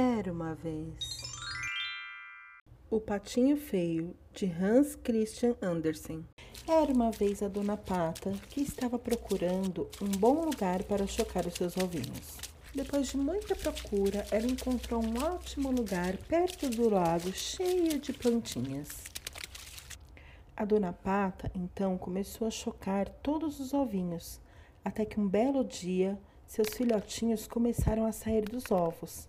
Era uma vez. O Patinho Feio, de Hans Christian Andersen. Era uma vez a Dona Pata que estava procurando um bom lugar para chocar os seus ovinhos. Depois de muita procura, ela encontrou um ótimo lugar perto do lago cheio de plantinhas. A Dona Pata então começou a chocar todos os ovinhos, até que um belo dia seus filhotinhos começaram a sair dos ovos.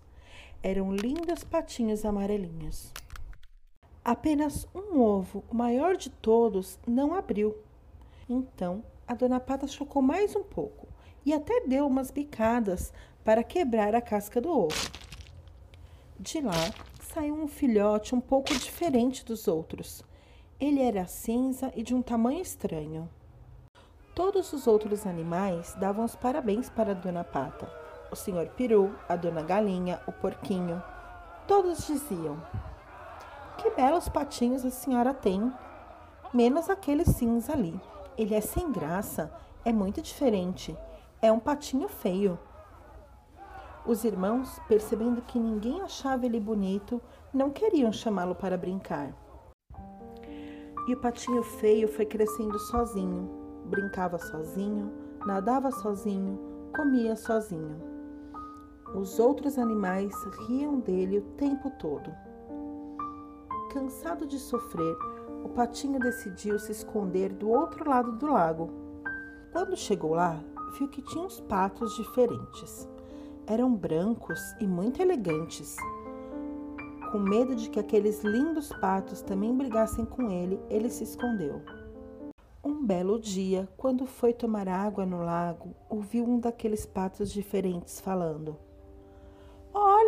Eram lindos patinhos amarelinhos. Apenas um ovo, o maior de todos, não abriu. Então, a dona Pata chocou mais um pouco e até deu umas bicadas para quebrar a casca do ovo. De lá saiu um filhote um pouco diferente dos outros. Ele era cinza e de um tamanho estranho. Todos os outros animais davam os parabéns para a dona Pata o senhor peru, a dona galinha, o porquinho. Todos diziam: Que belos patinhos a senhora tem! Menos aquele cinza ali. Ele é sem graça, é muito diferente. É um patinho feio. Os irmãos, percebendo que ninguém achava ele bonito, não queriam chamá-lo para brincar. E o patinho feio foi crescendo sozinho, brincava sozinho, nadava sozinho, comia sozinho. Os outros animais riam dele o tempo todo. Cansado de sofrer, o patinho decidiu se esconder do outro lado do lago. Quando chegou lá, viu que tinha uns patos diferentes. Eram brancos e muito elegantes. Com medo de que aqueles lindos patos também brigassem com ele, ele se escondeu. Um belo dia, quando foi tomar água no lago, ouviu um daqueles patos diferentes falando.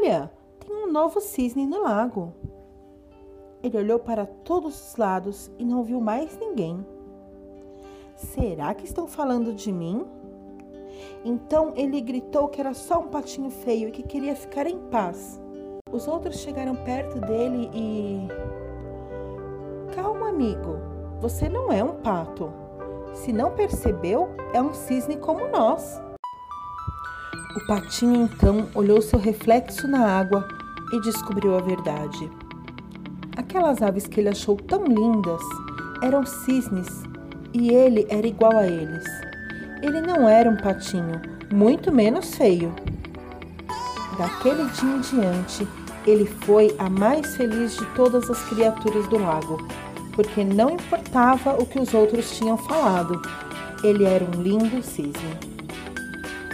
Olha, tem um novo cisne no lago. Ele olhou para todos os lados e não viu mais ninguém. Será que estão falando de mim? Então ele gritou que era só um patinho feio e que queria ficar em paz. Os outros chegaram perto dele e. Calma, amigo, você não é um pato. Se não percebeu, é um cisne como nós. O patinho então olhou seu reflexo na água e descobriu a verdade. Aquelas aves que ele achou tão lindas eram cisnes e ele era igual a eles. Ele não era um patinho, muito menos feio. Daquele dia em diante, ele foi a mais feliz de todas as criaturas do lago, porque não importava o que os outros tinham falado, ele era um lindo cisne.